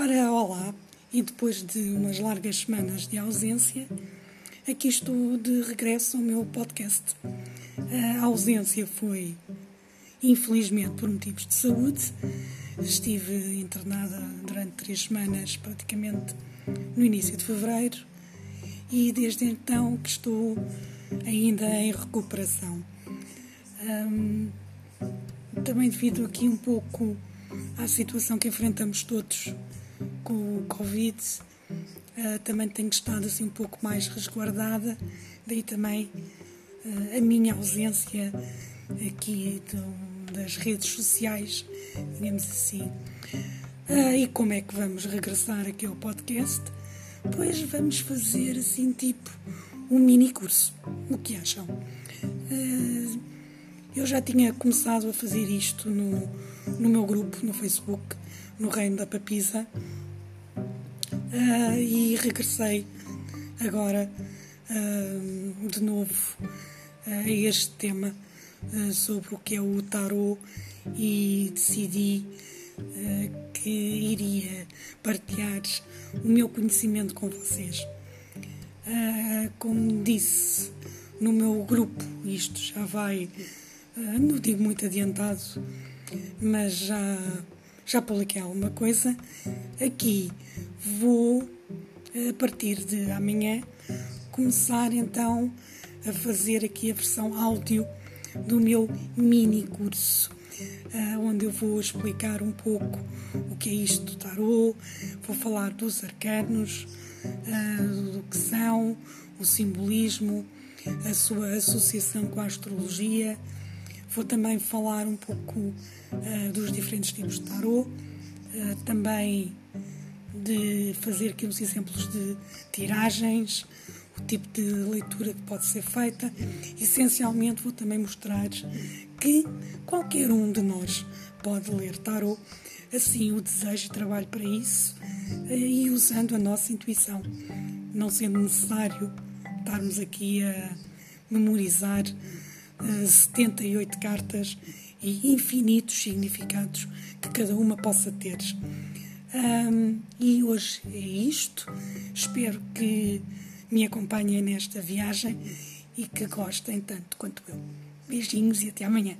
Ora, olá, e depois de umas largas semanas de ausência, aqui estou de regresso ao meu podcast. A ausência foi, infelizmente, por motivos de saúde. Estive internada durante três semanas, praticamente no início de fevereiro, e desde então que estou ainda em recuperação. Também devido aqui um pouco à situação que enfrentamos todos com o Covid, uh, também tenho estado assim um pouco mais resguardada, daí também uh, a minha ausência aqui do, das redes sociais, digamos assim. Uh, e como é que vamos regressar aqui ao podcast? Pois vamos fazer assim tipo um mini curso. O que acham? Uh, eu já tinha começado a fazer isto no, no meu grupo, no Facebook, no Reino da Papisa, uh, e regressei agora uh, de novo a este tema sobre o que é o tarot e decidi que iria partilhar o meu conhecimento com vocês. como disse no meu grupo, isto já vai ah, não digo muito adiantado, mas já, já publiquei alguma coisa. Aqui vou, a partir de amanhã, começar então a fazer aqui a versão áudio do meu mini curso. Uh, onde eu vou explicar um pouco o que é isto do tarô, vou falar dos arcanos, uh, do que são, o simbolismo, a sua associação com a astrologia, Vou também falar um pouco uh, dos diferentes tipos de tarô, uh, também de fazer aqui uns exemplos de tiragens, o tipo de leitura que pode ser feita. Essencialmente, vou também mostrar que qualquer um de nós pode ler tarô, assim o desejo e trabalho para isso uh, e usando a nossa intuição, não sendo necessário estarmos aqui a memorizar 78 cartas e infinitos significados que cada uma possa ter. Um, e hoje é isto. Espero que me acompanhem nesta viagem e que gostem tanto quanto eu. Beijinhos e até amanhã.